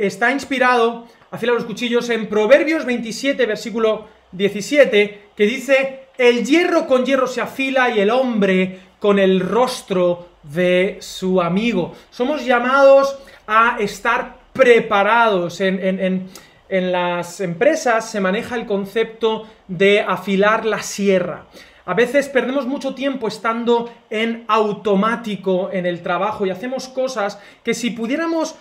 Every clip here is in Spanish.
está inspirado, afilar los cuchillos, en Proverbios 27, versículo 17, que dice, el hierro con hierro se afila y el hombre con el rostro de su amigo. Somos llamados a estar preparados. En, las empresas se maneja el concepto de afilar la sierra. A veces perdemos mucho tiempo estando en automático en el trabajo y hacemos cosas que si pudiéramos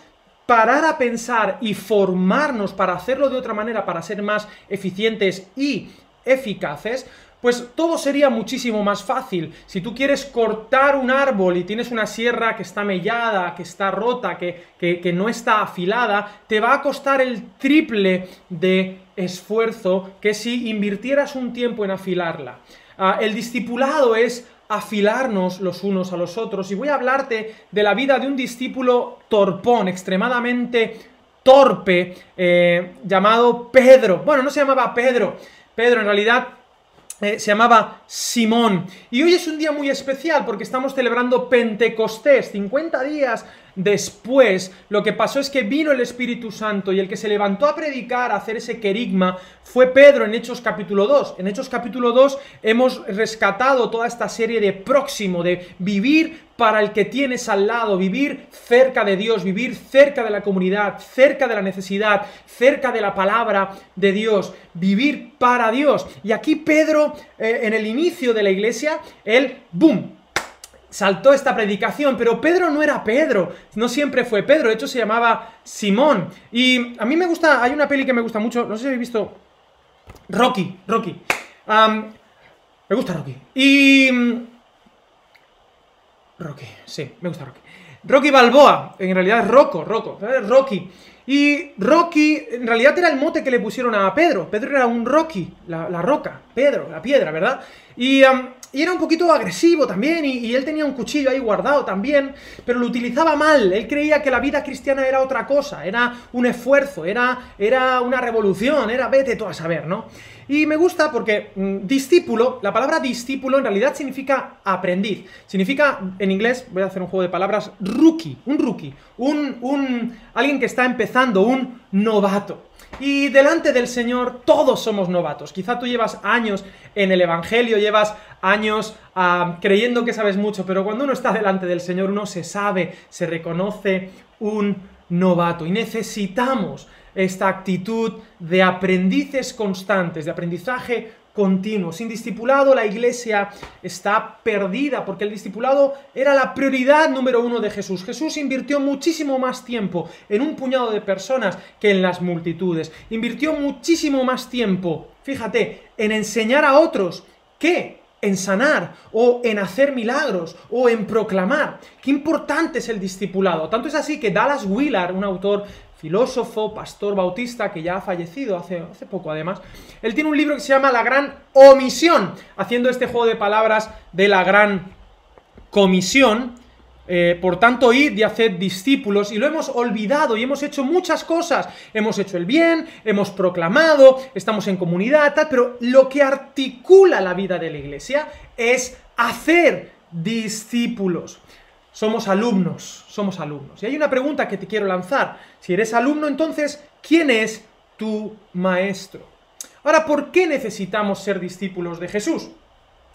parar a pensar y formarnos para hacerlo de otra manera, para ser más eficientes y eficaces, pues todo sería muchísimo más fácil. Si tú quieres cortar un árbol y tienes una sierra que está mellada, que está rota, que, que, no está afilada, te va a costar el triple de esfuerzo que si invirtieras un tiempo en afilarla. Ah, el discipulado es afilarnos los unos a los otros y voy a hablarte de la vida de un discípulo torpón, extremadamente torpe, eh, llamado Pedro. Bueno, no se llamaba Pedro. Pedro en realidad eh, se llamaba Simón. Y hoy es un día muy especial porque estamos celebrando Pentecostés, 50 días después. Lo que pasó es que vino el Espíritu Santo y el que se levantó a predicar, a hacer ese querigma, fue Pedro en Hechos capítulo 2. En Hechos capítulo 2 hemos rescatado toda esta serie de próximo, de vivir para el que tienes al lado, vivir cerca de Dios, vivir cerca de la comunidad, cerca de la necesidad, cerca de la palabra de Dios, vivir para Dios. Y aquí Pedro, eh, en el inicio de la iglesia, él, ¡boom! Saltó esta predicación, pero Pedro no era Pedro, no siempre fue Pedro, de hecho se llamaba Simón. Y a mí me gusta, hay una peli que me gusta mucho, no sé si habéis visto Rocky, Rocky. me gusta Rocky. Y Rocky, sí, me gusta Rocky. Rocky Balboa, en realidad es Rocco, Rocco, Rocky. Y Rocky, en realidad era el mote que le pusieron a Pedro. Pedro era un Rocky, la, roca, Pedro, la piedra, ¿verdad? Y, era un poquito agresivo también, y, y, él tenía un cuchillo ahí guardado también, pero lo utilizaba mal. Él creía que la vida cristiana era otra cosa, era un esfuerzo, era, era una revolución, era vete tú a saber, ¿no? Y me gusta porque mm, discípulo, la palabra discípulo en realidad significa aprendiz. Significa, en inglés, voy a hacer un juego de palabras, rookie, un rookie, un, un, alguien que está empezando, un novato. Y delante del Señor todos somos novatos. Quizá tú llevas años en el Evangelio, llevas años ah, creyendo que sabes mucho, pero cuando uno está delante del Señor uno se sabe, se reconoce un novato. Y necesitamos esta actitud de aprendices constantes, de aprendizaje continuo. Sin discipulado la iglesia está perdida porque el discipulado era la prioridad número uno de Jesús. Jesús invirtió muchísimo más tiempo en un puñado de personas que en las multitudes. Invirtió muchísimo más tiempo, fíjate, en enseñar a otros que en sanar o en hacer milagros o en proclamar. Qué importante es el discipulado. Tanto es así que Dallas Willard, un autor filósofo, pastor bautista, que ya ha fallecido hace, hace poco además, él tiene un libro que se llama La Gran Omisión, haciendo este juego de palabras de la Gran Comisión. Eh, por tanto, id y haced discípulos, y lo hemos olvidado y hemos hecho muchas cosas. Hemos hecho el bien, hemos proclamado, estamos en comunidad, tal, pero lo que articula la vida de la iglesia es hacer discípulos somos alumnos, somos alumnos. Y hay una pregunta que te quiero lanzar. Si eres alumno, entonces, ¿quién es tu maestro? Ahora, ¿por qué necesitamos ser discípulos de Jesús?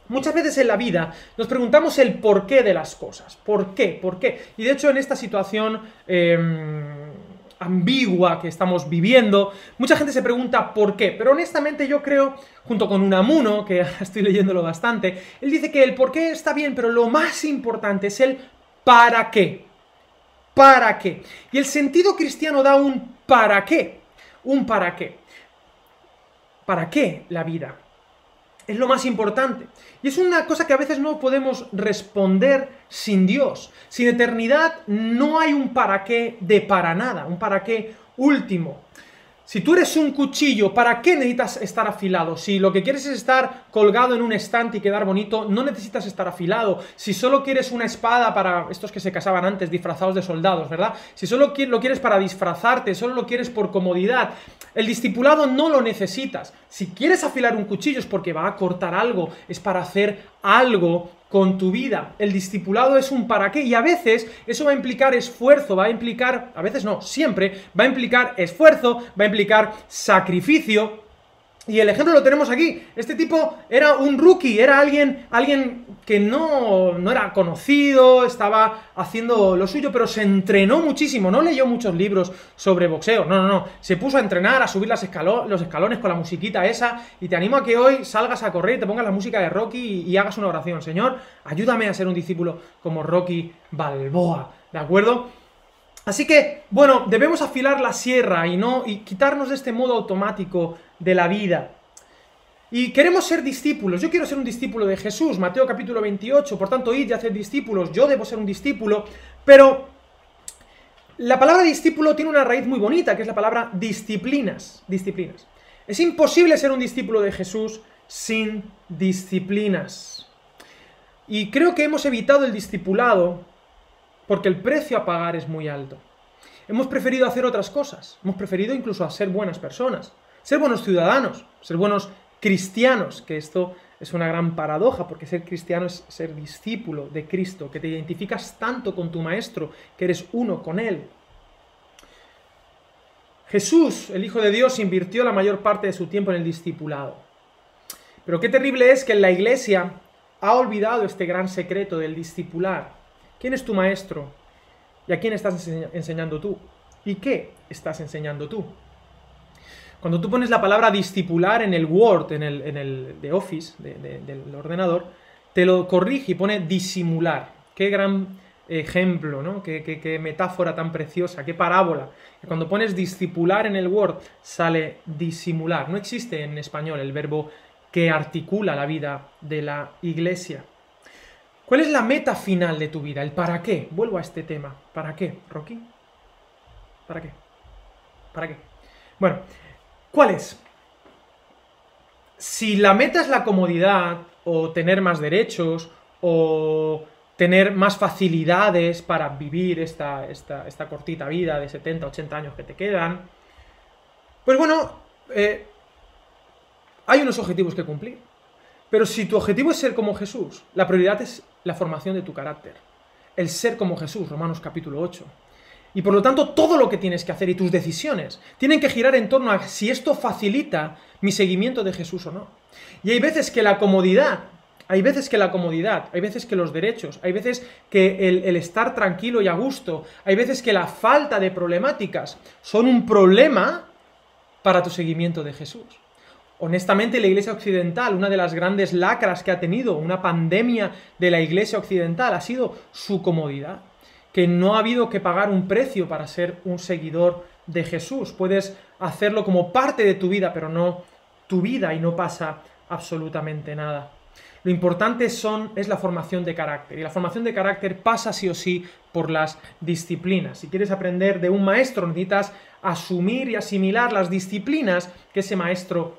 Muchas veces en la vida nos preguntamos el porqué de las cosas. ¿Por qué? ¿Por qué? Y de hecho en esta situación em, ambigua que estamos viviendo, mucha gente se pregunta por qué. Pero honestamente yo creo, junto con Unamuno, que estoy leyéndolo bastante, él dice que el por qué está bien, pero lo más importante es el ¿Para qué? ¿Para qué? Y el sentido cristiano da un ¿para qué? Un ¿para qué? ¿Para qué la vida? Es lo más importante. Y es una cosa que a veces no podemos responder sin Dios. Sin eternidad no hay un para qué de para nada, un para qué último. Si tú eres un cuchillo, ¿para qué necesitas estar afilado? Si lo que quieres es estar colgado en un estante y quedar bonito, no necesitas estar afilado. Si solo quieres una espada para estos que se casaban antes, disfrazados de soldados, ¿verdad? Si solo lo quieres para disfrazarte, solo lo quieres por comodidad, el discipulado no lo necesitas. Si quieres afilar un cuchillo es porque va a cortar algo, es para hacer algo con tu vida. El discipulado es un para qué y a veces eso va a implicar esfuerzo, va a implicar, a veces no, siempre va a implicar esfuerzo, va a implicar sacrificio, y el ejemplo lo tenemos aquí. Este tipo era un rookie, era alguien, alguien que no, no era conocido, estaba haciendo lo suyo, pero se entrenó muchísimo. No leyó muchos libros sobre boxeo. No, no, no. Se puso a entrenar, a subir las los escalones con la musiquita esa. Y te animo a que hoy salgas a correr y te pongas la música de Rocky y, y hagas una oración. Señor, ayúdame a ser un discípulo como Rocky Balboa. ¿De acuerdo? Así que, bueno, debemos afilar la sierra y no y quitarnos de este modo automático de la vida. Y queremos ser discípulos. Yo quiero ser un discípulo de Jesús, Mateo capítulo 28, por tanto, id y haced discípulos. Yo debo ser un discípulo, pero la palabra discípulo tiene una raíz muy bonita, que es la palabra disciplinas, disciplinas. Es imposible ser un discípulo de Jesús sin disciplinas. Y creo que hemos evitado el discipulado porque el precio a pagar es muy alto. Hemos preferido hacer otras cosas, hemos preferido incluso a ser buenas personas, ser buenos ciudadanos, ser buenos cristianos, que esto es una gran paradoja, porque ser cristiano es ser discípulo de Cristo, que te identificas tanto con tu Maestro, que eres uno con Él. Jesús, el Hijo de Dios, invirtió la mayor parte de su tiempo en el discipulado. Pero qué terrible es que en la iglesia ha olvidado este gran secreto del discipular. ¿Quién es tu maestro? ¿Y a quién estás enseñando tú? ¿Y qué estás enseñando tú? Cuando tú pones la palabra discipular en el Word, en el, en de Office, del ordenador, te lo corrige y pone disimular. Qué gran ejemplo, ¿no? Qué, qué, metáfora tan preciosa, qué parábola. Cuando pones discipular en el Word, sale disimular. No existe en español el verbo que articula la vida de la iglesia. ¿Cuál es la meta final de tu vida? ¿El para qué? Vuelvo a este tema. ¿Para qué, Rocky? ¿Para qué? ¿Para qué? Bueno, ¿cuál es? Si la meta es la comodidad, o tener más derechos, o tener más facilidades para vivir esta, esta, esta cortita vida de 70, 80 años que te quedan, pues bueno, eh, hay unos objetivos que cumplir. Pero si tu objetivo es ser como Jesús, la prioridad es la formación de tu carácter. El ser como Jesús, Romanos capítulo 8. Y por lo tanto, todo lo que tienes que hacer y tus decisiones tienen que girar en torno a si esto facilita mi seguimiento de Jesús o no. Y hay veces que la comodidad, hay veces que la comodidad, hay veces que los derechos, hay veces que el, el estar tranquilo y a gusto, hay veces que la falta de problemáticas son un problema para tu seguimiento de Jesús. Honestamente, la Iglesia Occidental, una de las grandes lacras que ha tenido, una pandemia de la Iglesia Occidental, ha sido su comodidad. Que no ha habido que pagar un precio para ser un seguidor de Jesús. Puedes hacerlo como parte de tu vida, pero no tu vida y no pasa absolutamente nada. Lo importante son, es la formación de carácter. Y la formación de carácter pasa sí o sí por las disciplinas. Si quieres aprender de un maestro, necesitas asumir y asimilar las disciplinas que ese maestro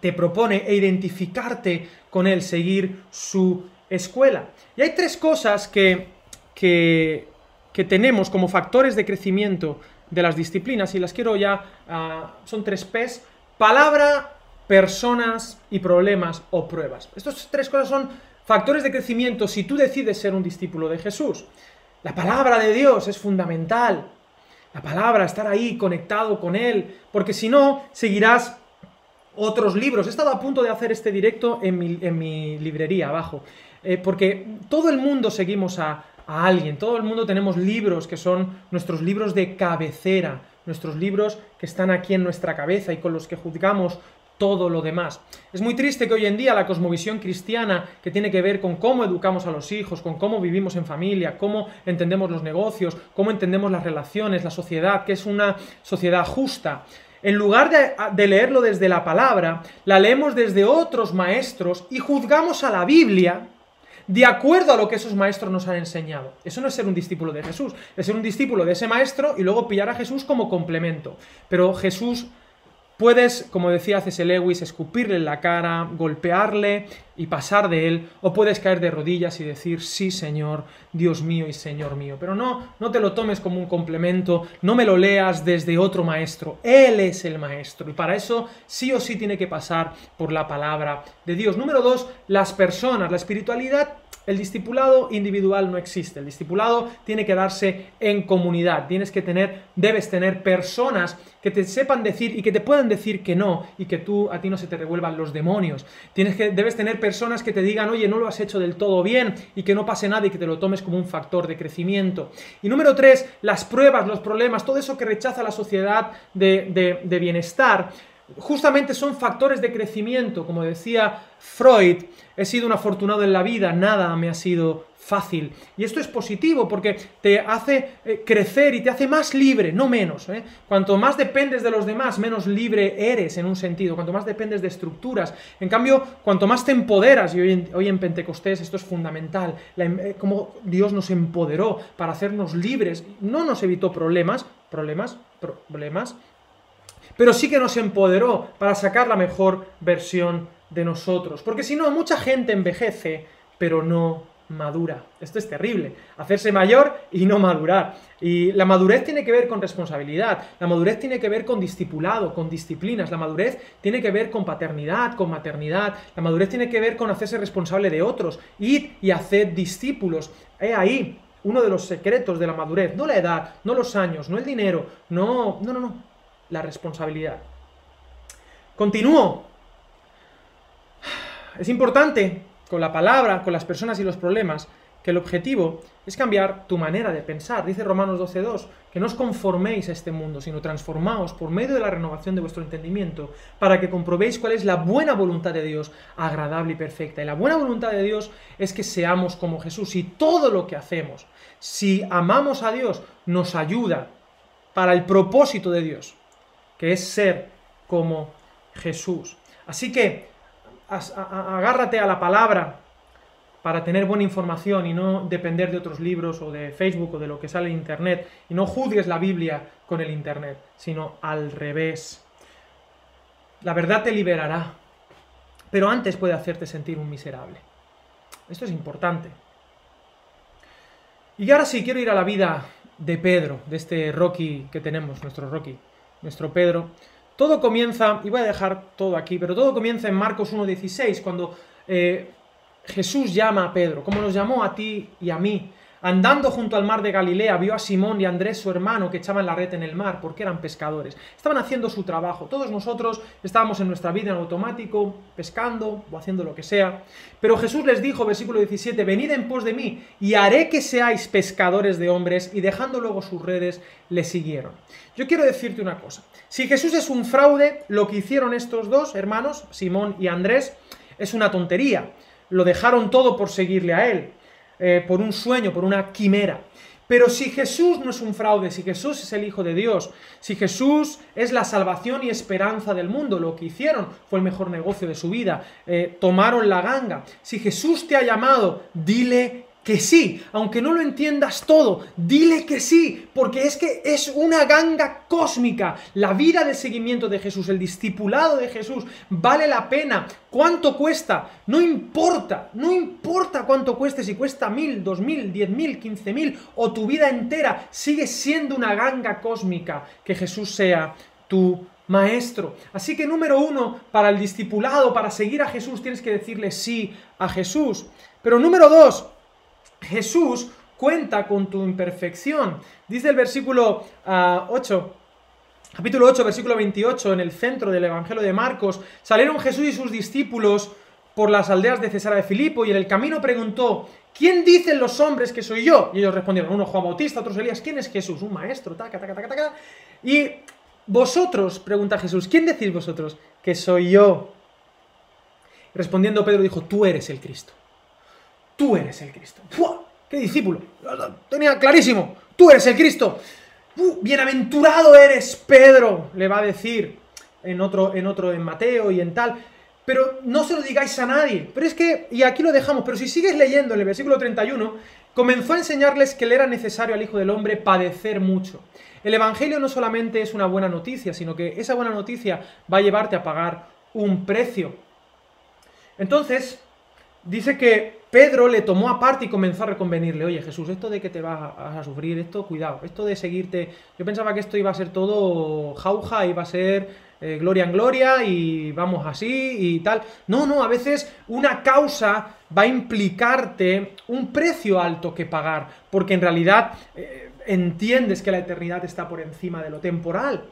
te propone e identificarte con él, seguir su escuela. Y hay tres cosas que, que, tenemos como factores de crecimiento de las disciplinas y las quiero ya, ah, son tres P's, palabra, personas y problemas o pruebas. Estas tres cosas son factores de crecimiento si tú decides ser un discípulo de Jesús. La palabra de Dios es fundamental. La palabra, estar ahí conectado con Él, porque si no, seguirás otros libros. He estado a punto de hacer este directo en mi, librería abajo, eh, porque todo el mundo seguimos a, a alguien, todo el mundo tenemos libros que son nuestros libros de cabecera, nuestros libros que están aquí en nuestra cabeza y con los que juzgamos todo lo demás. Es muy triste que hoy en día la cosmovisión cristiana, que tiene que ver con cómo educamos a los hijos, con cómo vivimos en familia, cómo entendemos los negocios, cómo entendemos las relaciones, la sociedad, que es una sociedad justa, en lugar de, leerlo desde la palabra, la leemos desde otros maestros y juzgamos a la Biblia de acuerdo a lo que esos maestros nos han enseñado. Eso no es ser un discípulo de Jesús, es ser un discípulo de ese maestro y luego pillar a Jesús como complemento. Pero Jesús puedes, como decía C.S. Lewis, escupirle en la cara, golpearle y pasar de él, o puedes caer de rodillas y decir, sí Señor, Dios mío y Señor mío. Pero no, no te lo tomes como un complemento, no me lo leas desde otro maestro, Él es el maestro y para eso sí o sí tiene que pasar por la palabra de Dios. Número dos, las personas, la espiritualidad el discipulado individual no existe. El discipulado tiene que darse en comunidad. Tienes que tener, debes tener personas que te sepan decir y que te puedan decir que no y que tú a ti no se te revuelvan los demonios. Tienes que, debes tener personas que te digan, oye, no lo has hecho del todo bien y que no pase nada y que te lo tomes como un factor de crecimiento. Y número tres, las pruebas, los problemas, todo eso que rechaza la sociedad de, de bienestar justamente son factores de crecimiento. Como decía Freud, he sido un afortunado en la vida, nada me ha sido fácil. Y esto es positivo porque te hace eh, crecer y te hace más libre, no menos. ¿eh? Cuanto más dependes de los demás, menos libre eres en un sentido. Cuanto más dependes de estructuras. En cambio, cuanto más te empoderas, y hoy en, Pentecostés esto es fundamental, Cómo eh, como Dios nos empoderó para hacernos libres, no nos evitó problemas, problemas, problemas, pero sí que nos empoderó para sacar la mejor versión de nosotros. Porque si no, mucha gente envejece, pero no madura. Esto es terrible. Hacerse mayor y no madurar. Y la madurez tiene que ver con responsabilidad, la madurez tiene que ver con discipulado, con disciplinas, la madurez tiene que ver con paternidad, con maternidad, la madurez tiene que ver con hacerse responsable de otros, ir y hacer discípulos. He ahí uno de los secretos de la madurez, no la edad, no los años, no el dinero, no, no, no, la responsabilidad. Continúo. Es importante con la palabra, con las personas y los problemas, que el objetivo es cambiar tu manera de pensar. Dice Romanos 12.2, que no os conforméis a este mundo, sino transformaos por medio de la renovación de vuestro entendimiento, para que comprobéis cuál es la buena voluntad de Dios, agradable y perfecta. Y la buena voluntad de Dios es que seamos como Jesús. Y todo lo que hacemos, si amamos a Dios, nos ayuda para el propósito de Dios que es ser como Jesús. Así que agárrate a la palabra para tener buena información y no depender de otros libros o de Facebook o de lo que sale en Internet. Y no juzgues la Biblia con el Internet, sino al revés. La verdad te liberará, pero antes puede hacerte sentir un miserable. Esto es importante. Y ahora sí, quiero ir a la vida de Pedro, de este Rocky que tenemos, nuestro Rocky nuestro Pedro. Todo comienza, y voy a dejar todo aquí, pero todo comienza en Marcos 1.16, cuando eh, Jesús llama a Pedro, como nos llamó a ti y a mí. Andando junto al mar de Galilea, vio a Simón y a Andrés, su hermano, que echaban la red en el mar porque eran pescadores. Estaban haciendo su trabajo. Todos nosotros estábamos en nuestra vida en automático, pescando o haciendo lo que sea. Pero Jesús les dijo, versículo 17, venid en pos de mí y haré que seáis pescadores de hombres. Y dejando luego sus redes, le siguieron. Yo quiero decirte una cosa. Si Jesús es un fraude, lo que hicieron estos dos hermanos, Simón y Andrés, es una tontería. Lo dejaron todo por seguirle a él. Eh, por un sueño, por una quimera. Pero si Jesús no es un fraude, si Jesús es el Hijo de Dios, si Jesús es la salvación y esperanza del mundo, lo que hicieron fue el mejor negocio de su vida, eh, tomaron la ganga. Si Jesús te ha llamado, dile que sí, aunque no lo entiendas todo, dile que sí, porque es que es una ganga cósmica. La vida de seguimiento de Jesús, el discipulado de Jesús, vale la pena. ¿Cuánto cuesta? No importa, no importa cuánto cueste, si cuesta mil, dos mil, diez mil, quince mil o tu vida entera, sigue siendo una ganga cósmica que Jesús sea tu maestro. Así que número uno, para el discipulado, para seguir a Jesús, tienes que decirle sí a Jesús. Pero número dos, Jesús cuenta con tu imperfección. Dice el versículo 8, ah, capítulo 8, versículo 28, en el centro del Evangelio de Marcos, salieron Jesús y sus discípulos por las aldeas de Cesarea de Filipo y en el camino preguntó, ¿quién dicen los hombres que soy yo? Y ellos respondieron, uno Juan Bautista, otros Elías, ¿quién es Jesús? Un maestro, taca, taca, taca, taca. Y vosotros, pregunta Jesús, ¿quién decís vosotros que soy yo? Respondiendo Pedro dijo, tú eres el Cristo tú eres el Cristo. ¡Qué discípulo! Tenía clarísimo, tú eres el Cristo. Bienaventurado eres, Pedro, le va a decir en otro, en otro, en Mateo y en tal. Pero no se lo digáis a nadie. Pero es que, y aquí lo dejamos, pero si sigues leyendo en el versículo 31, comenzó a enseñarles que le era necesario al Hijo del Hombre padecer mucho. El Evangelio no solamente es una buena noticia, sino que esa buena noticia va a llevarte a pagar un precio. Entonces, dice que Pedro le tomó aparte y comenzó a reconvenirle, oye Jesús, esto de que te vas a, sufrir, esto cuidado, esto de seguirte, yo pensaba que esto iba a ser todo jauja, iba a ser eh, gloria en gloria y vamos así y tal. No, no, a veces una causa va a implicarte un precio alto que pagar, porque en realidad eh, entiendes que la eternidad está por encima de lo temporal.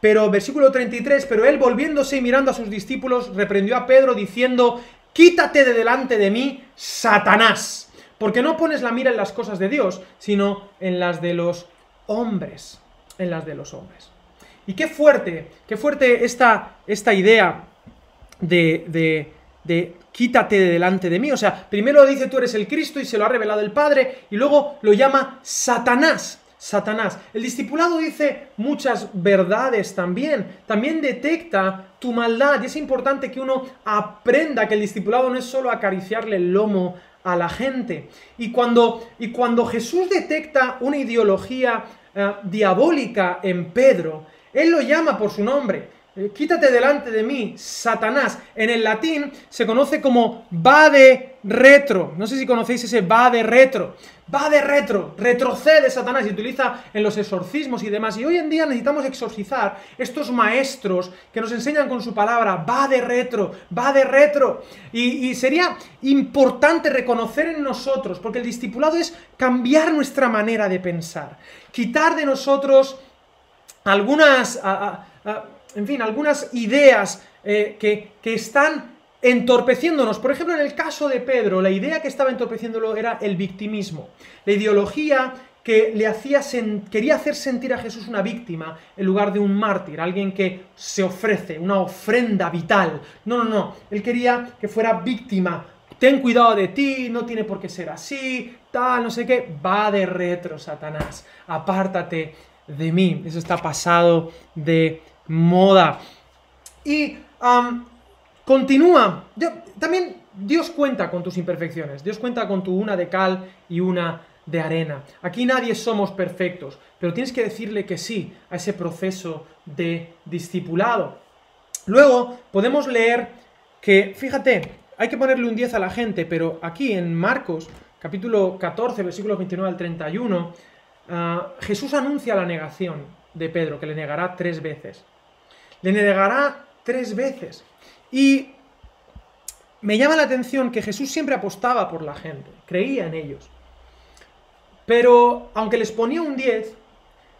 Pero versículo 33, pero él volviéndose y mirando a sus discípulos, reprendió a Pedro diciendo, quítate de delante de mí, Satanás, porque no pones la mira en las cosas de Dios, sino en las de los hombres, en las de los hombres. Y qué fuerte, qué fuerte esta, esta idea de, de, de quítate de delante de mí. O sea, primero dice tú eres el Cristo y se lo ha revelado el Padre, y luego lo llama Satanás. Satanás. El discipulado dice muchas verdades también. También detecta tu maldad. Y es importante que uno aprenda que el discipulado no es solo acariciarle el lomo a la gente. Y cuando, y cuando Jesús detecta una ideología eh, diabólica en Pedro, Él lo llama por su nombre. Eh, quítate delante de mí, Satanás. En el latín se conoce como va de retro. No sé si conocéis ese va de retro. Va de retro, retrocede Satanás y utiliza en los exorcismos y demás. Y hoy en día necesitamos exorcizar estos maestros que nos enseñan con su palabra, va de retro, va de retro. Y, sería importante reconocer en nosotros, porque el discipulado es cambiar nuestra manera de pensar, quitar de nosotros algunas en fin, algunas ideas eh, que, que están entorpeciéndonos. Por ejemplo, en el caso de Pedro, la idea que estaba entorpeciéndolo era el victimismo. La ideología que le hacía quería hacer sentir a Jesús una víctima en lugar de un mártir, alguien que se ofrece, una ofrenda vital. No, no, no. Él quería que fuera víctima. Ten cuidado de ti, no tiene por qué ser así, tal, no sé qué. Va de retro, Satanás. Apártate de mí. Eso está pasado de moda. Y continúa. también Dios cuenta con tus imperfecciones. Dios cuenta con tu una de cal y una de arena. Aquí nadie somos perfectos, pero tienes que decirle que sí a ese proceso de discipulado. Luego podemos leer que, fíjate, hay que ponerle un 10 a la gente, pero aquí en Marcos, capítulo 14, versículos 29 al 31, ah, Jesús anuncia la negación de Pedro, que le negará tres veces le negará tres veces. Y me llama la atención que Jesús siempre apostaba por la gente, creía en ellos. Pero aunque les ponía un 10,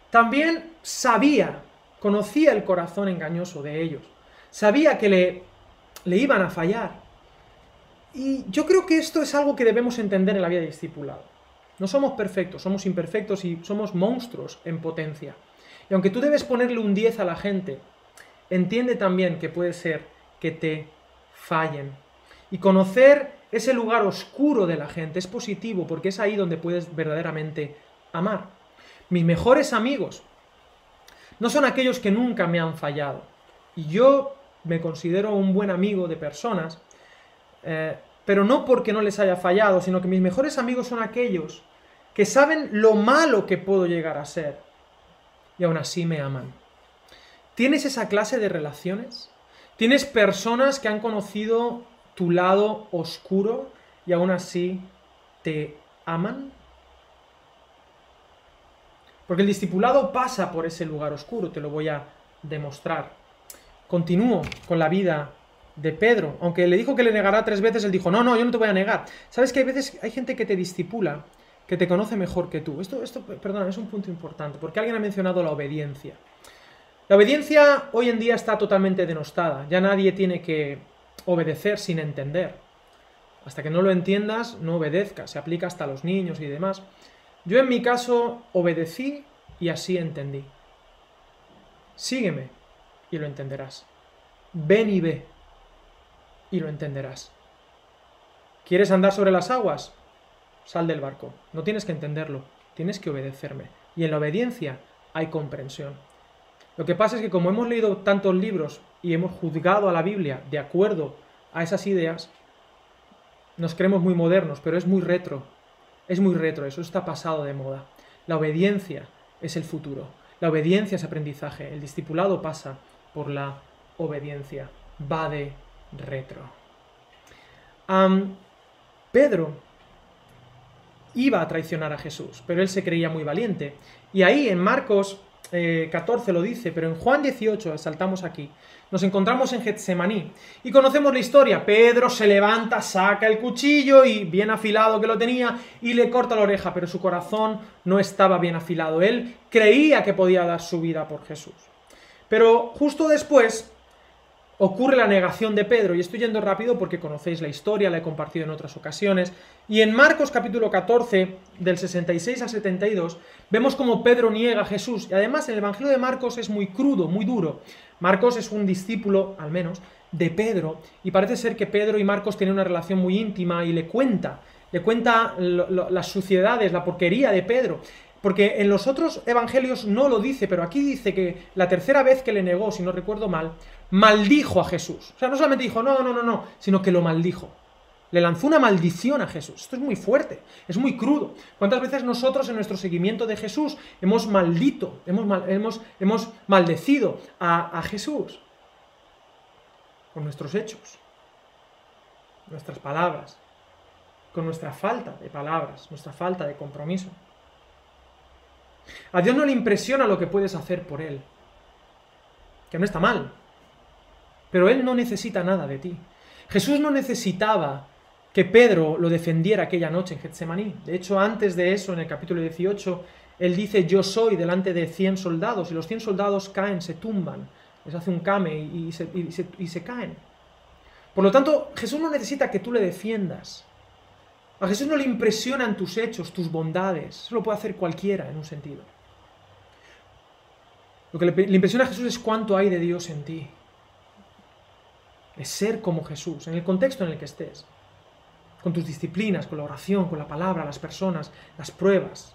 también sabía, conocía el corazón engañoso de ellos. Sabía que le, le iban a fallar. Y yo creo que esto es algo que debemos entender en la vida de discipulado. No somos perfectos, somos imperfectos y somos monstruos en potencia. Y aunque tú debes ponerle un 10 a la gente, entiende también que puede ser que te fallen. Y conocer ese lugar oscuro de la gente es positivo porque es ahí donde puedes verdaderamente amar. Mis mejores amigos no son aquellos que nunca me han fallado. Y yo me considero un buen amigo de personas, eh, pero no porque no les haya fallado, sino que mis mejores amigos son aquellos que saben lo malo que puedo llegar a ser y aún así me aman. ¿Tienes esa clase de relaciones? ¿Tienes personas que han conocido tu lado oscuro y aún así te aman? Porque el discipulado pasa por ese lugar oscuro, te lo voy a demostrar. Continúo con la vida de Pedro. Aunque le dijo que le negará tres veces, él dijo, no, no, yo no te voy a negar. ¿Sabes que hay veces hay gente que te discipula, que te conoce mejor que tú? Esto, esto perdón, es un punto importante, porque alguien ha mencionado la obediencia. La obediencia hoy en día está totalmente denostada. Ya nadie tiene que obedecer sin entender. Hasta que no lo entiendas, no obedezcas. Se aplica hasta a los niños y demás. Yo en mi caso obedecí y así entendí. Sígueme y lo entenderás. Ven y ve y lo entenderás. ¿Quieres andar sobre las aguas? Sal del barco. No tienes que entenderlo, tienes que obedecerme. Y en la obediencia hay comprensión. Lo que pasa es que como hemos leído tantos libros y hemos juzgado a la Biblia de acuerdo a esas ideas, nos creemos muy modernos, pero es muy retro. Es muy retro, eso está pasado de moda. La obediencia es el futuro. La obediencia es aprendizaje. El discipulado pasa por la obediencia. Va de retro. Pedro iba a traicionar a Jesús, pero él se creía muy valiente. Y ahí en Marcos 14 eh, lo dice, pero en Juan 18, saltamos aquí, nos encontramos en Getsemaní y conocemos la historia. Pedro se levanta, saca el cuchillo y bien afilado que lo tenía y le corta la oreja, pero su corazón no estaba bien afilado. Él creía que podía dar su vida por Jesús. Pero justo después ocurre la negación de Pedro, y estoy yendo rápido porque conocéis la historia, la he compartido en otras ocasiones, y en Marcos capítulo 14, del 66 al 72, vemos como Pedro niega a Jesús, y además el Evangelio de Marcos es muy crudo, muy duro. Marcos es un discípulo, al menos, de Pedro, y parece ser que Pedro y Marcos tienen una relación muy íntima y le cuenta, le cuenta las suciedades, la porquería de Pedro. Porque en los otros evangelios no lo dice, pero aquí dice que la tercera vez que le negó, si no recuerdo mal, maldijo a Jesús. O sea, no solamente dijo, no, no, no, no, sino que lo maldijo. Le lanzó una maldición a Jesús. Esto es muy fuerte, es muy crudo. ¿Cuántas veces nosotros en nuestro seguimiento de Jesús hemos maldito, hemos, hemos, hemos maldecido a, a Jesús? Con nuestros hechos, nuestras palabras, con nuestra falta de palabras, nuestra falta de compromiso. A Dios no le impresiona lo que puedes hacer por Él, que no está mal, pero Él no necesita nada de ti. Jesús no necesitaba que Pedro lo defendiera aquella noche en Getsemaní. De hecho, antes de eso, en el capítulo 18, Él dice, yo soy delante de 100 soldados, y los 100 soldados caen, se tumban, les hace un came y, se, caen. Por lo tanto, Jesús no necesita que tú le defiendas. A Jesús no le impresionan tus hechos, tus bondades. Eso lo puede hacer cualquiera en un sentido. Lo que le, impresiona a Jesús es cuánto hay de Dios en ti. Es ser como Jesús, en el contexto en el que estés. Con tus disciplinas, con la oración, con la palabra, las personas, las pruebas.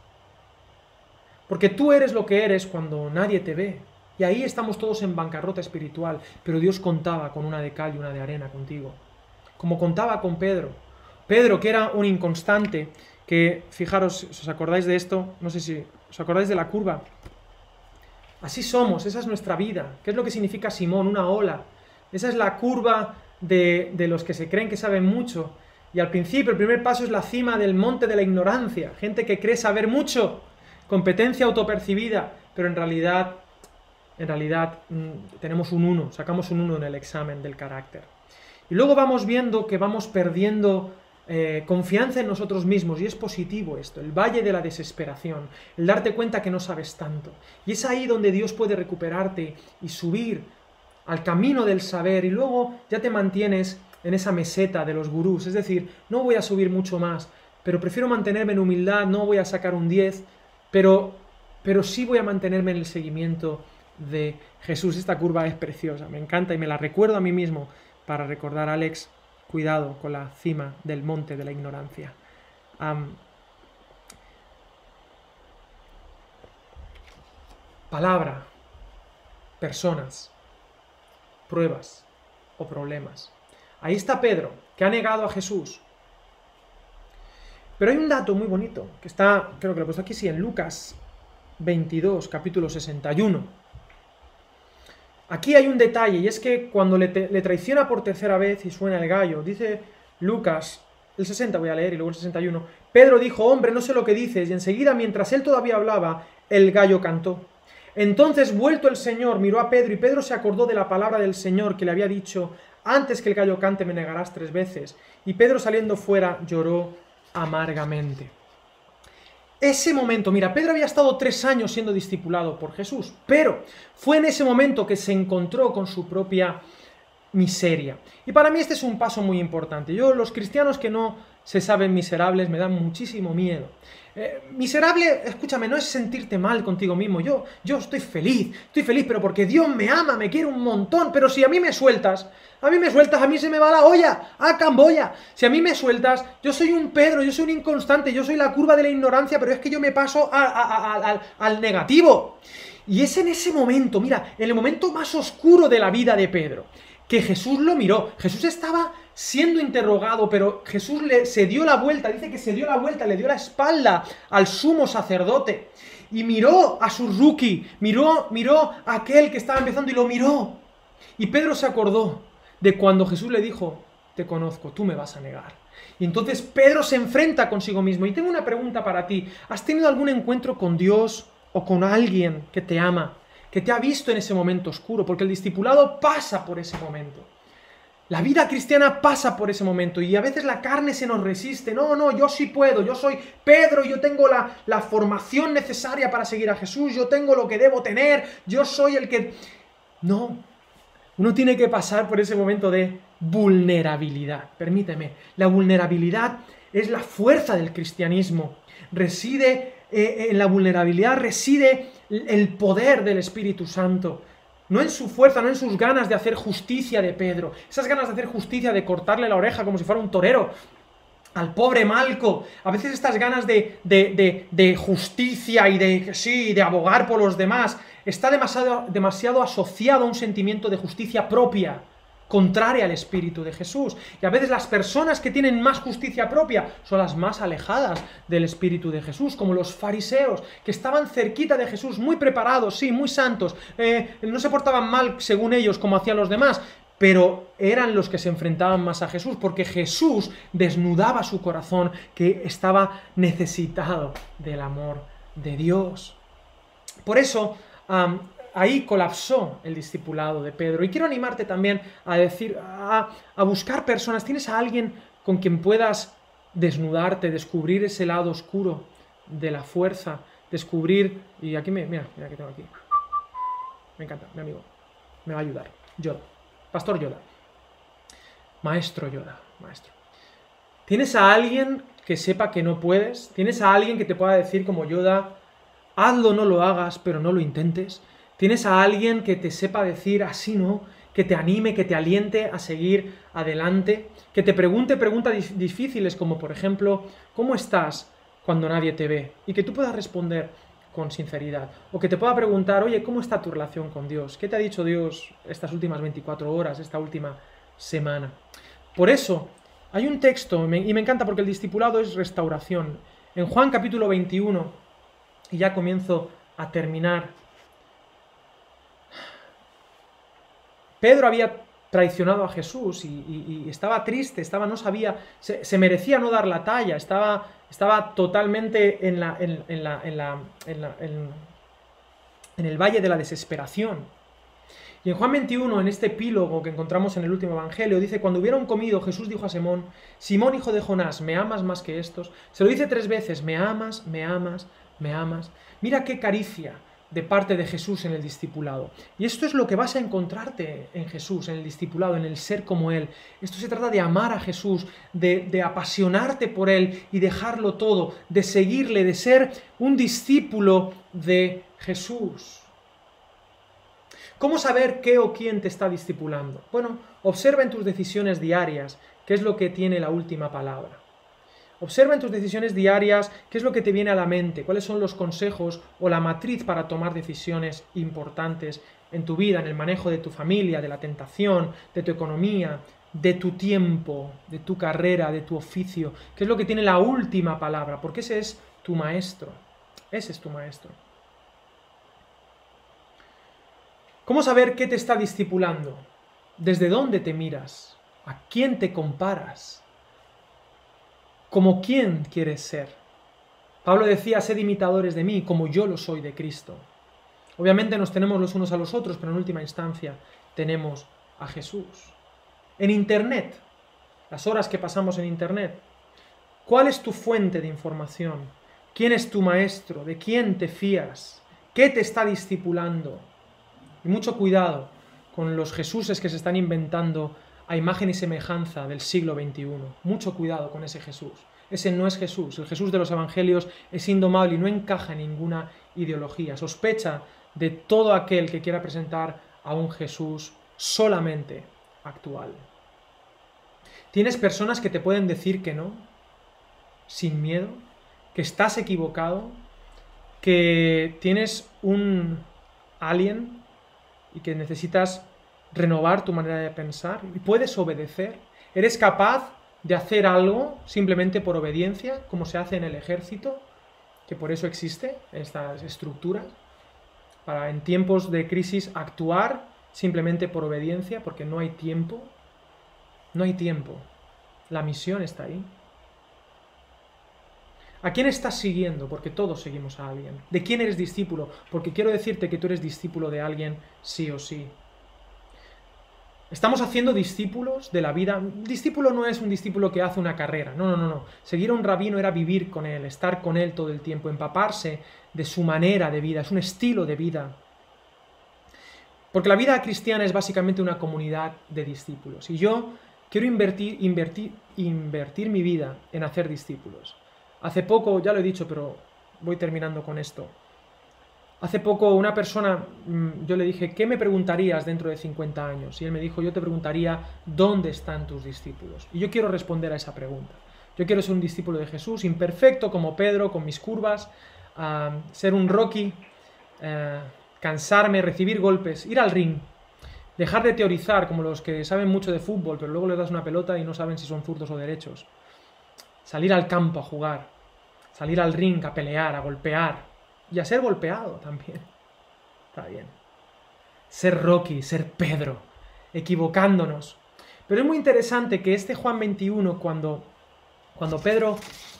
Porque tú eres lo que eres cuando nadie te ve. Y ahí estamos todos en bancarrota espiritual. Pero Dios contaba con una de cal y una de arena contigo. Como contaba con Pedro Pedro, que era un inconstante, que, fijaros, os acordáis de esto, no sé si os acordáis de la curva. Así somos, esa es nuestra vida. ¿Qué es lo que significa Simón? Una ola. Esa es la curva de, de los que se creen que saben mucho. Y al principio, el primer paso es la cima del monte de la ignorancia. Gente que cree saber mucho, competencia autopercibida, pero en realidad, en realidad mm, tenemos un 1, sacamos un 1 en el examen del carácter. Y luego vamos viendo que vamos perdiendo eh, confianza en nosotros mismos y es positivo esto, el valle de la desesperación, el darte cuenta que no sabes tanto. Y es ahí donde Dios puede recuperarte y subir al camino del saber y luego ya te mantienes en esa meseta de los gurús, es decir, no voy a subir mucho más, pero prefiero mantenerme en humildad, no voy a sacar un 10, pero, pero sí voy a mantenerme en el seguimiento de Jesús. Esta curva es preciosa, me encanta y me la recuerdo a mí mismo para recordar a Alex cuidado con la cima del monte de la ignorancia. palabra, personas, pruebas o problemas. Ahí está Pedro, que ha negado a Jesús. Pero hay un dato muy bonito, que está, creo que lo he puesto aquí, sí, en Lucas 22, capítulo 61. Aquí hay un detalle, y es que cuando le, traiciona por tercera vez y suena el gallo, dice Lucas, el 60 voy a leer y luego el 61, Pedro dijo, hombre, no sé lo que dices, y enseguida, mientras él todavía hablaba, el gallo cantó. Entonces, vuelto el Señor, miró a Pedro, y Pedro se acordó de la palabra del Señor que le había dicho, antes que el gallo cante me negarás tres veces. Y Pedro saliendo fuera lloró amargamente. Ese momento, mira, Pedro había estado tres años siendo discipulado por Jesús, pero fue en ese momento que se encontró con su propia miseria. Y para mí este es un paso muy importante. Yo, los cristianos que no se saben miserables, me dan muchísimo miedo. Eh, miserable, escúchame, no es sentirte mal contigo mismo. Yo, yo estoy feliz, estoy feliz, pero porque Dios me ama, me quiere un montón. Pero si a mí me sueltas, a mí me sueltas, a mí se me va la olla, a Camboya. Si a mí me sueltas, yo soy un Pedro, yo soy un inconstante, yo soy la curva de la ignorancia, pero es que yo me paso al, al negativo. Y es en ese momento, mira, en el momento más oscuro de la vida de Pedro, que Jesús lo miró. Jesús estaba siendo interrogado, pero Jesús le, se dio la vuelta, dice que se dio la vuelta, le dio la espalda al sumo sacerdote y miró a su rookie, miró, miró a aquel que estaba empezando y lo miró. Y Pedro se acordó de cuando Jesús le dijo, te conozco, tú me vas a negar. Y entonces Pedro se enfrenta consigo mismo. Y tengo una pregunta para ti. ¿Has tenido algún encuentro con Dios o con alguien que te ama, que te ha visto en ese momento oscuro? Porque el discipulado pasa por ese momento. La vida cristiana pasa por ese momento y a veces la carne se nos resiste. No, no, yo sí puedo, yo soy Pedro, yo tengo la, la, formación necesaria para seguir a Jesús, yo tengo lo que debo tener, yo soy el que... No, uno tiene que pasar por ese momento de vulnerabilidad. Permíteme, la vulnerabilidad es la fuerza del cristianismo. Reside eh, en la vulnerabilidad, reside el poder del Espíritu Santo no en su fuerza, no en sus ganas de hacer justicia de Pedro, esas ganas de hacer justicia, de cortarle la oreja como si fuera un torero al pobre Malco, a veces estas ganas de, justicia y de, sí, de abogar por los demás, está demasiado, demasiado asociado a un sentimiento de justicia propia contraria al Espíritu de Jesús. Y a veces las personas que tienen más justicia propia son las más alejadas del Espíritu de Jesús, como los fariseos, que estaban cerquita de Jesús, muy preparados, sí, muy santos, eh, no se portaban mal según ellos como hacían los demás, pero eran los que se enfrentaban más a Jesús, porque Jesús desnudaba su corazón, que estaba necesitado del amor de Dios. Por eso, ahí colapsó el discipulado de Pedro. Y quiero animarte también a decir, a, buscar personas. ¿Tienes a alguien con quien puedas desnudarte, descubrir ese lado oscuro de la fuerza, descubrir... Y aquí me... Mira, mira que tengo aquí. Me encanta, mi amigo. Me va a ayudar. Yoda. Pastor Yoda. Maestro Yoda. Maestro. ¿Tienes a alguien que sepa que no puedes? ¿Tienes a alguien que te pueda decir como Yoda, hazlo, no lo hagas, pero no lo intentes? Tienes a alguien que te sepa decir así, ¿no? Que te anime, que te aliente a seguir adelante, que te pregunte preguntas difíciles como por ejemplo, ¿cómo estás cuando nadie te ve? Y que tú puedas responder con sinceridad. O que te pueda preguntar, oye, ¿cómo está tu relación con Dios? ¿Qué te ha dicho Dios estas últimas 24 horas, esta última semana? Por eso, hay un texto, y me encanta porque el discipulado es restauración. En Juan capítulo 21, y ya comienzo a terminar Pedro había traicionado a Jesús y, estaba triste, estaba, no sabía, se, merecía no dar la talla, estaba, estaba totalmente en, la, en, la, en, el valle de la desesperación. Y en Juan 21, en este epílogo que encontramos en el último Evangelio, dice, cuando hubieron comido, Jesús dijo a Simón, Simón hijo de Jonás, ¿me amas más que estos? Se lo dice tres veces, me amas, me amas, me amas. Mira qué caricia, de parte de Jesús en el discipulado. Y esto es lo que vas a encontrarte en Jesús, en el discipulado, en el ser como Él. Esto se trata de amar a Jesús, de, apasionarte por Él y dejarlo todo, de seguirle, de ser un discípulo de Jesús. ¿Cómo saber qué o quién te está discipulando? Bueno, observa en tus decisiones diarias qué es lo que tiene la última palabra. Observa en tus decisiones diarias qué es lo que te viene a la mente, cuáles son los consejos o la matriz para tomar decisiones importantes en tu vida, en el manejo de tu familia, de la tentación, de tu economía, de tu tiempo, de tu carrera, de tu oficio, qué es lo que tiene la última palabra, porque ese es tu maestro, ese es tu maestro. ¿Cómo saber qué te está discipulando? ¿Desde dónde te miras? ¿A quién te comparas? Como quién quieres ser. Pablo decía, sed imitadores de mí, como yo lo soy de Cristo. Obviamente nos tenemos los unos a los otros, pero en última instancia tenemos a Jesús. En Internet, las horas que pasamos en Internet, ¿cuál es tu fuente de información? ¿Quién es tu maestro? ¿De quién te fías? ¿Qué te está discipulando? Y mucho cuidado con los Jesuses que se están inventando a imagen y semejanza del siglo XXI. Mucho cuidado con ese Jesús. Ese no es Jesús. El Jesús de los Evangelios es indomable y no encaja en ninguna ideología. Sospecha de todo aquel que quiera presentar a un Jesús solamente actual. Tienes personas que te pueden decir que no, sin miedo, que estás equivocado, que tienes un alien y que necesitas renovar tu manera de pensar y puedes obedecer. Eres capaz de hacer algo simplemente por obediencia, como se hace en el ejército, que por eso existe estas estructuras, para en tiempos de crisis actuar simplemente por obediencia, porque no hay tiempo. No hay tiempo. La misión está ahí. ¿A quién estás siguiendo? Porque todos seguimos a alguien. ¿De quién eres discípulo? Porque quiero decirte que tú eres discípulo de alguien sí o sí. Estamos haciendo discípulos de la vida. discípulo no es un discípulo que hace una carrera. No, no, no, no. Seguir a un rabino era vivir con él, estar con él todo el tiempo, empaparse de su manera de vida. Es un estilo de vida. Porque la vida cristiana es básicamente una comunidad de discípulos. Y yo quiero invertir, invertir, invertir mi vida en hacer discípulos. Hace poco, ya lo he dicho, pero voy terminando con esto. Hace poco una persona, mm, yo le dije, ¿qué me preguntarías dentro de 50 años? Y él me dijo, yo te preguntaría, ¿dónde están tus discípulos? Y yo quiero responder a esa pregunta. Yo quiero ser un discípulo de Jesús, imperfecto como Pedro, con mis curvas, ser un Rocky, eh, cansarme, recibir golpes, ir al ring, dejar de teorizar como los que saben mucho de fútbol, pero luego les das una pelota y no saben si son zurdos o derechos salir al campo a jugar, salir al ring a pelear, a golpear y a ser golpeado también. Está bien. Ser Rocky, ser Pedro, equivocándonos. Pero es muy interesante que este Juan 21, cuando, cuando Pedro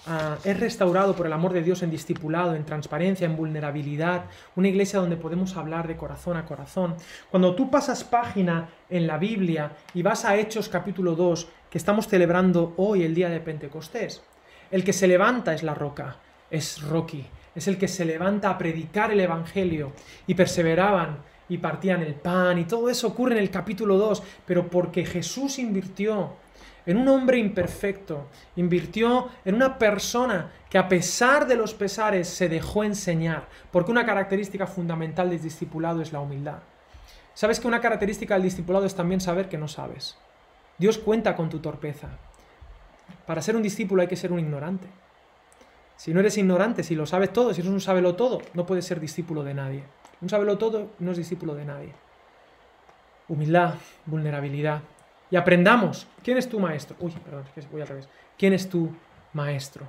ah, es restaurado por el amor de Dios en discipulado, en transparencia, en vulnerabilidad, una iglesia donde podemos hablar de corazón a corazón, cuando tú pasas página en la Biblia y vas a Hechos capítulo 2 que estamos celebrando hoy, el día de Pentecostés. El que se levanta es la roca, es Rocky, es el que se levanta a predicar el Evangelio y perseveraban y partían el pan y todo eso ocurre en el capítulo 2, pero porque Jesús invirtió en un hombre imperfecto, invirtió en una persona que a pesar de los pesares se dejó enseñar, porque una característica fundamental del discipulado es la humildad. ¿Sabes que una característica del discipulado es también saber que no sabes? Dios cuenta con tu torpeza. Para ser un discípulo hay que ser un ignorante. Si no eres ignorante, si lo sabes todo, si eres un sabelo todo, no puedes ser discípulo de nadie. Un sabelo todo no es discípulo de nadie. Humildad, vulnerabilidad. Y aprendamos. ¿Quién es tu maestro? Uy, perdón, voy al revés. ¿Quién es tu maestro?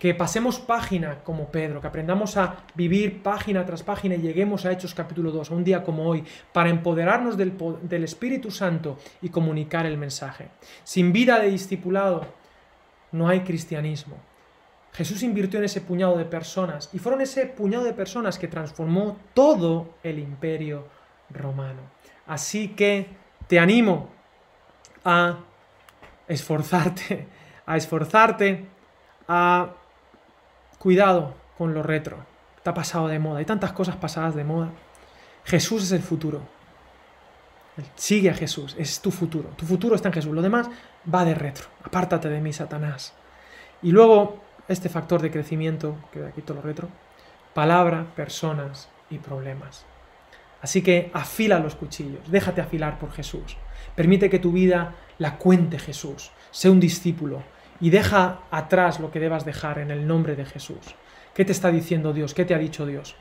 que pasemos página como Pedro, que aprendamos a vivir página tras página y lleguemos a Hechos capítulo 2, a un día como hoy, para empoderarnos del Espíritu Santo y comunicar el mensaje. Sin vida de discipulado no hay cristianismo. Jesús invirtió en ese puñado de personas y fueron ese puñado de personas que transformó todo el imperio romano. Así que te animo a esforzarte, a esforzarte, a Cuidado con lo retro. Está pasado de moda. Hay tantas cosas pasadas de moda. Jesús es el futuro. Sigue a Jesús. Es tu futuro. Tu futuro está en Jesús. Lo demás va de retro. Apártate de mí, Satanás. Y luego, este factor de crecimiento, que aquí todo lo retro, palabra, personas y problemas. Así que afila los cuchillos, déjate afilar por Jesús. Permite que tu vida la cuente Jesús. Sé un discípulo, y deja atrás lo que debas dejar en el nombre de Jesús. ¿Qué te está diciendo Dios? ¿Qué te ha dicho Dios?